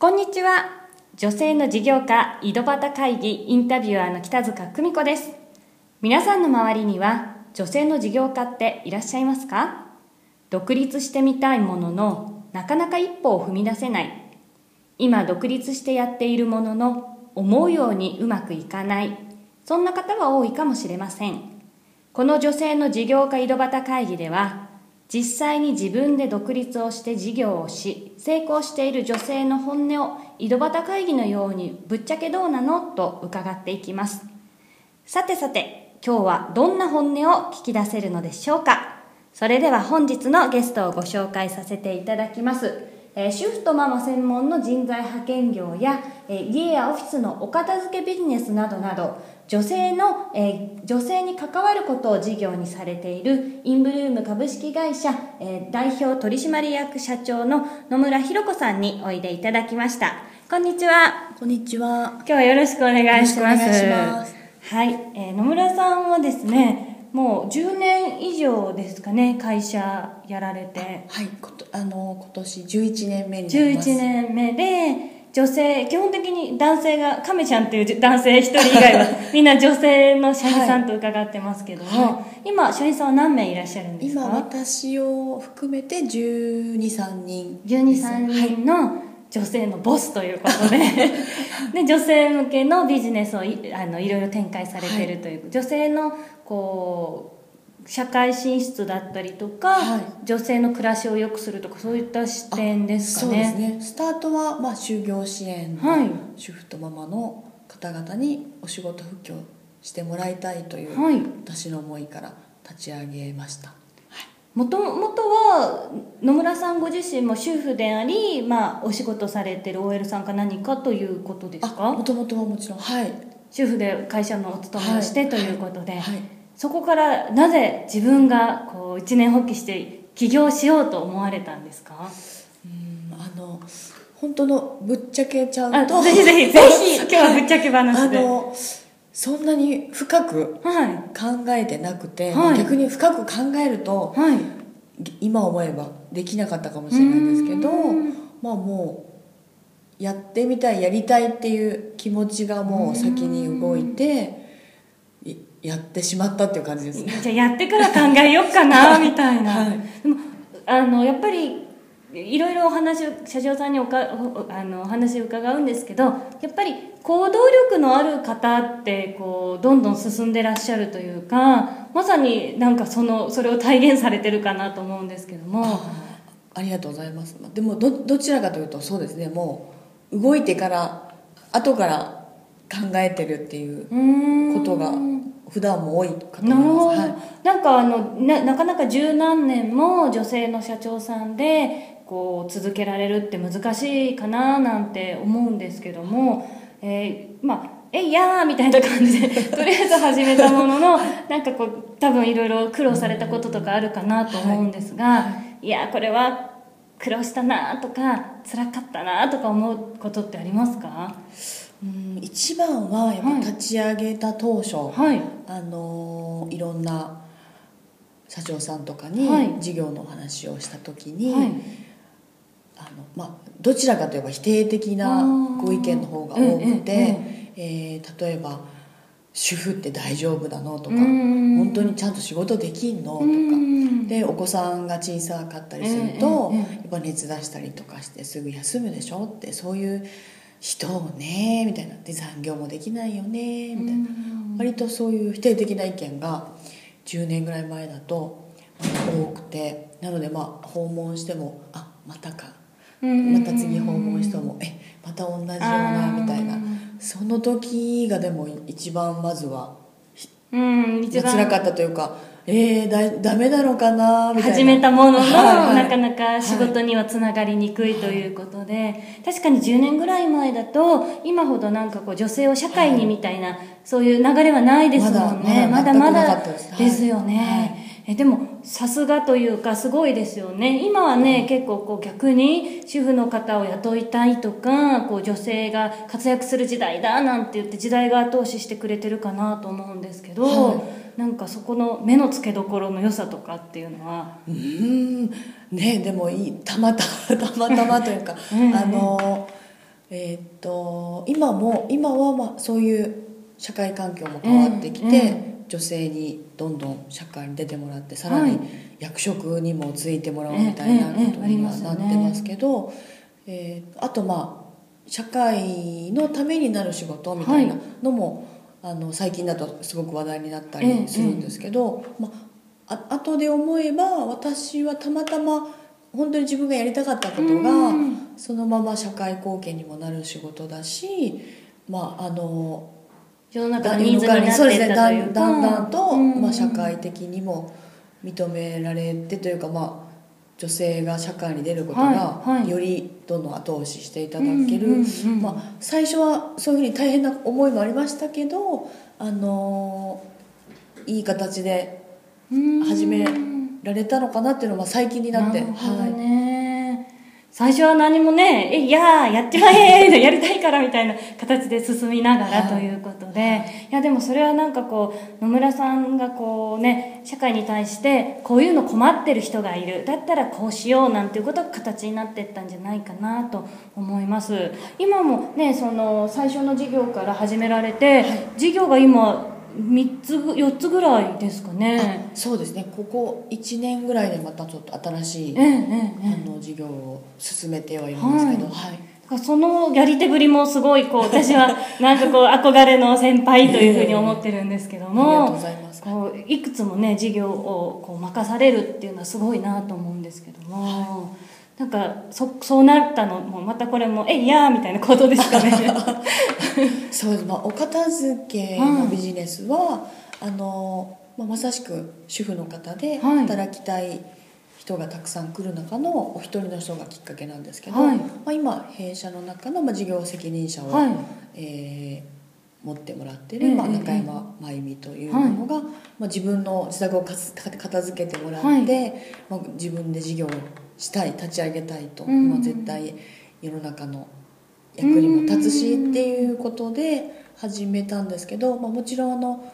こんにちは。女性の事業家井戸端会議インタビュアーの北塚久美子です。皆さんの周りには女性の事業家っていらっしゃいますか？独立してみたいもののなかなか一歩を踏み出せない。今独立してやっているものの思うようにうまくいかない。そんな方は多いかもしれません。この女性の事業家井戸端会議では実際に自分で独立をして事業をし成功している女性の本音を井戸端会議のようにぶっちゃけどうなの？と伺っていきます。さてさて今日はどんな本音を聞き出せるのでしょうか？それでは本日のゲストをご紹介させていただきます。えー主婦とママ専門の人材派遣業や、えー家やオフィスのお片付けビジネスなどなど女性の、えー女性に関わることを事業にされているインブルーム株式会社、えー代表取締役社長の野村弘子さんにおいでいただきました。こんにちは。こんにちは。今日はよろしくお願いします。よろしくお願いします。はい、えー野村さんはですねもう10年以上ですかね会社やられてはい、ことあの今年11年目になります。11年目で女性基本的に男性が亀ちゃんっていう男性一人以外は みんな女性の社員さんと伺ってますけども、は今社員さんは何名いらっしゃるんです今か私を含めて12、3人です。123人の女性のボスということで で女性向けのビジネスをいあのいろいろ展開されてるという、女性のこう社会進出だったりとか、はい女性の暮らしを良くするとかそういった視点ですかね。そうですね。スタートはまあ就業支援主婦とママの方々にお仕事復帰をしてもらいたいという、はい私の思いから立ち上げました。もともとは野村さんご自身も主婦であり、まあ、お仕事されてる OL さんか何かということですあ、か？もともとはもちろん。はい。主婦で会社のお勤めをしてとい。うことで、はい。そこからなぜ自分がこう一年発起して起業しようと思われたんですか？うんあの本当のぶっちゃけちゃうあとぜひぜひぜひ。今日はぶっちゃけあ話で。のそんなに深くはい。考えてなくて、はい。逆に深く考えるとはい。今思えばできなかったかもしれないんですけどまあもうやってみたいやりたいっていう気持ちがもう先に動いていやってしまったっていう感じですね。じゃあやってから考えようかなみたいな、はい。でもあのやっぱりいろいろお話を社長さんにおかおあのお話を伺うんですけどやっぱり行動力のある方ってこうどんどん進んでらっしゃるというかまさになんかそのそれを体現されてるかなと思うんですけども。あありがとうございます。でもどどちらかというとそうですねもう動いてから後から考えてるっていうことが普段も多いかと思います、はい、なんかあのななかなか十何年も女性の社長さんでこう続けられるって難しいかななんて思うんですけども、えーまあえいやーみたいな感じで とりあえず始めたもののなんかこう多分いろいろ苦労されたこととかあるかなと思うんですが、い、やーこれは苦労したなとか辛かったなとか思うことってありますか？うん一番はやっぱはい立ち上げた当初、はい。あのーいろんな社長さんとかはい。に事業のお話をした時に、はいあのまあ、どちらかといえば否定的なご意見の方が多くて、ええー例えば「主婦って大丈夫なの?」とか「うん本当にちゃんと仕事できんの?」とか。うんでお子さんが小さかったりすると、やっぱ熱出したりとかしてすぐ休むでしょってそういう人をねみたいな。で残業もできないよねみたいな、割とそういう否定的な意見が10年ぐらい前だと多くて。なのでまあ訪問しても「あまたか」また次訪問しても「えまた同じような」みたいな。その時がでも一番まずはうん一番。辛かったというかえー、だダメなのかなみたいな。始めたものの、はいはい。なかなか仕事にはつながりにくいということで、確かに10年ぐらい前だと今ほどなんかこう女性を社会にみたいな、そういう流れはないですもんね。ままだまだだまだ全くなかったです。はいですよね、えでもさすがというかすごいですよね。今はね、結構こう逆に主婦の方を雇いたいとかこう女性が活躍する時代だなんて言って時代が後押ししてくれてるかなと思うんですけど、はなんかそこの目の付けどころの良さとかっていうのは？うーん。ねでもいいたまた たまたまというか、う んあのえーっと今も今はまあそういう社会環境も変わってきて、うん女性にどんどん社会に出てもらってさらに役職にもついてもらおうみたいなええええことにはなってますけど、えーあとまあ社会のためになる仕事みたいなのも、あの最近だとすごく話題になったりするんですけど、まああ後で思えば私はたまたま本当に自分がやりたかったことが、うん。そのまま社会貢献にもなる仕事だしまああの世の中だのニーズになってそうですね。だいったというんかだんだんと、うん。まあ、社会的にも認められてというかまあ女性が社会に出ることが、よりどんどん後押ししていただける、最初はそういうふうに大変な思いもありましたけどあのいい形でうん。始められたのかなっていうのは最近になって。はい。ね、最初は何もね「えいやーやっちまえ! 」やりたいからみたいな形で進みながらはい。ということで、い、やでもそれはなんかこう野村さんがこうね社会に対してこういうの困ってる人がいる。だったらこうしようなんていうことが形になっていったんじゃないかなと思います。今もねその最初の事業から始められて、事業が今3つ4つぐらいですかね。あそうですね。ここ1年ぐらいでまたちょっと新しい、ええええええ。あの事業を進めてはいるんですけど、ははい。だからそのやり手ぶりもすごいこう私はなんかこう憧れの先輩というふうに思ってるんですけどありがとうもございます。こういくつもね事業をこう任されるっていうのはすごいなと思うんですけども、なんかそそうなったのもまたこれも「えいやー」みたいなことですかね。そうまあ、お片付けのビジネスは、あのまあ、まさしく主婦の方ではい。働きたい人がたくさん来る中のお一人の人がきっかけなんですけど、はい。まあ、今弊社の中の、まあ、事業責任者を、はい。えー持ってもらってる、ええまあ、ええ中山真由美というのが、まあ、自分の自宅を片付けてもらって、はい。まあ、自分で事業をしたい立ち上げたいと、うん。まあ、絶対世の中の役にも立つしっていうことで始めたんですけど、まあ、もちろんあの、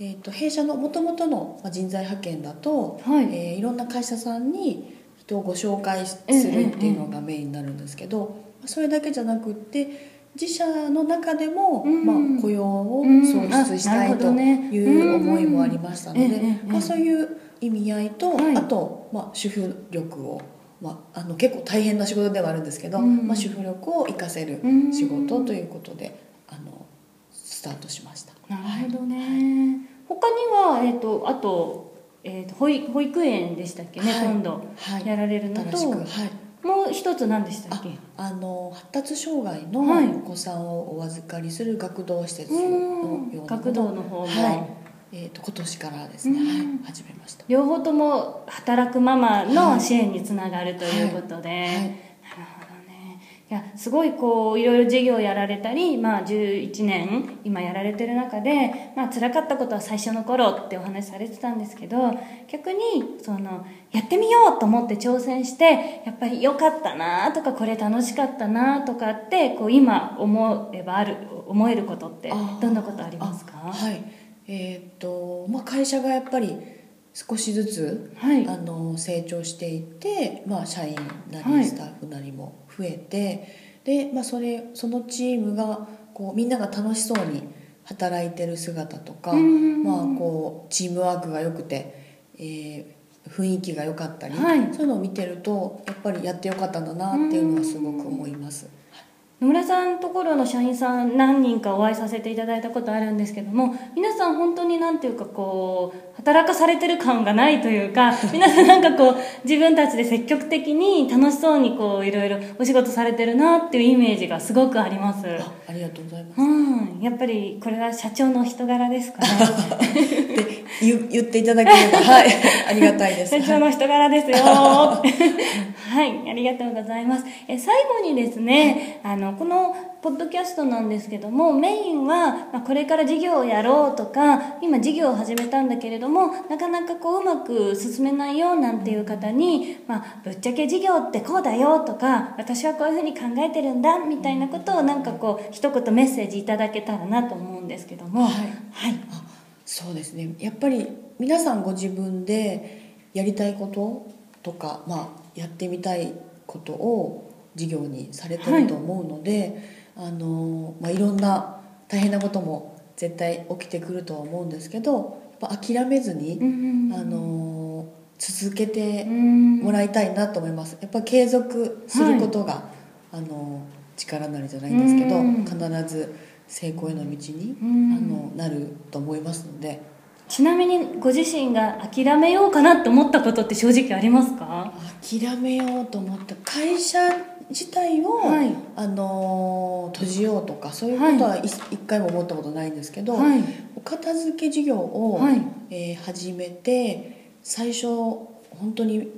えー、と弊社のもともとのまあ人材派遣だと、はい。えーいろんな会社さんに人をご紹介すええるっていうのがメインになるんですけど、まあそれだけじゃなくって自社の中でも、うん。まあ、雇用をうん。創出したいという思いもありましたので、まあ、そういう意味合いと、はい。あと、まあ、主婦力を、まあ、あの結構大変な仕事ではあるんですけど、うん。まあ、主婦力を活かせるうん。仕事ということであのスタートしました。なるほどね、他には、えー、とあと,、えー、と保育保育園でしたっけね、はい。今度はい。やられるのと、新しく、はい、もう一つ何でしたっけ？あの発達障害のはい。お子さんをお預かりする学童施設のうんような学童の方も、はい。えー、と今年からですね、うん。はい、始めました。両方とも働くママの支援につながるということで、はい。なるほどねいやすごいこういろいろ事業やられたり、まあ、11年今やられてる中で、まあ辛かったことは最初の頃ってお話しされてたんですけど逆にそのやってみようと思って挑戦してやっぱり良かったなとかこれ楽しかったなとかってこう今思えばある思えることってどんなことありますか？あはい。えーっとまあ、会社がやっぱり少しずつはい。あの成長していって、まあ、社員なはい。りスタッフなりも増えて、で、まあ、それそのチームがこうみんなが楽しそうに働いてる姿とか、うんまあ、こうチームワークが良くて、えー雰囲気が良かったり、はい。そういうのを見てるとやっぱりやってよかったんだなっていうのはすごく思います。野村さんのところの社員さん何人かお会いさせていただいたことあるんですけども皆さん本当になんていうかこう働かされてる感がないというか 皆さんなんかこう自分たちで積極的に楽しそうにこういろいろお仕事されてるなっていうイメージがすごくあります。あありがとうございます。うんやっぱりこれは社長のお人柄ですかねで 言言っていただければ。はい。ありがたいです。社長の人柄ですよはい。ありがとうございます。え最後にですねあのこのポッドキャストなんですけどもメインは、まあ、これから事業をやろうとか今事業を始めたんだけれどもなかなかこううまく進めないよなんていう方に、まあ、ぶっちゃけ事業ってこうだよとか私はこういうふうに考えてるんだみたいなことをなんかこう一言メッセージいただけたらなと思うんですけども。はい。はい。あそうですね。やっぱり皆さんご自分でやりたいこととか、まあ、やってみたいことを事業にされてると思うので、あのまあ、いろんな大変なことも絶対起きてくるとは思うんですけどやっぱ諦めずに、うんあの続けてうん。もらいたいなと思います。やっぱ継続することが、あの力になるじゃないんですけど、うん。必ず成功への道に、うん。あのなると思いますので。ちなみにご自身が諦めようかなって思ったことって正直ありますか？諦めようと思った。会社自体を、はい。あの閉じようとかそういうことは一一回も思ったことないんですけど、はい。お片付け事業を、はい。えー始めて最初本当に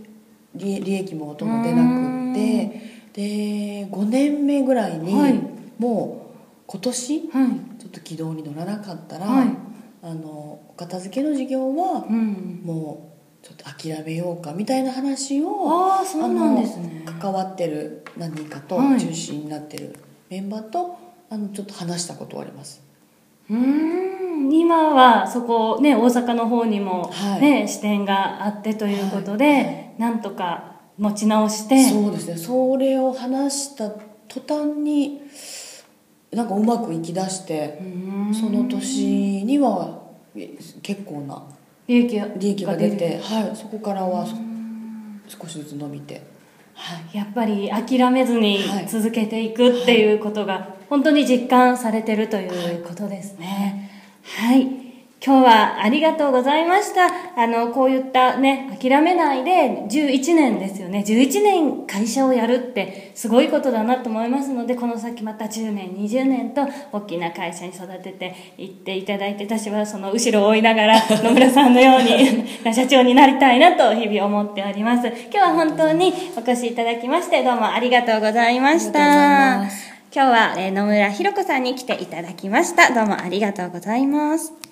利利益もほとんど出なくってで5年目ぐらいに、はい。もう今年？はい。ちょっと軌道に乗らなかったら、はい。あのお片付けの事業はうん。もうちょっと諦めようかみたいな話をああそうなんですね。関わってる何人かとはい。中心になってるメンバーとあのちょっと話したことはあります。うーん。今はそこね大阪の方にも、はい。ね支店があってということで、はいはい。なんとか持ち直して。そうですね。それを話した途端になんかうまくいきだしてその年にはえ結構な利益が利益が出てる。はい、そこからはそ少しずつ伸びて。はい。やっぱり諦めずにはい。続けていくっていうことが本当に実感されてるということですね。はい、今日はありがとうございました。あのこういったね諦めないで11年ですよね。11年会社をやるってすごいことだなと思いますのでこの先また10年20年と大きな会社に育てていっていただいて私はその後ろを追いながら 野村さんのように社長になりたいなと日々思っております。今日は本当にお越しいただきましてどうもありがとうございました。ありがとうございます。今日は、えー野村ひろ子さんに来ていただきました。どうもありがとうございます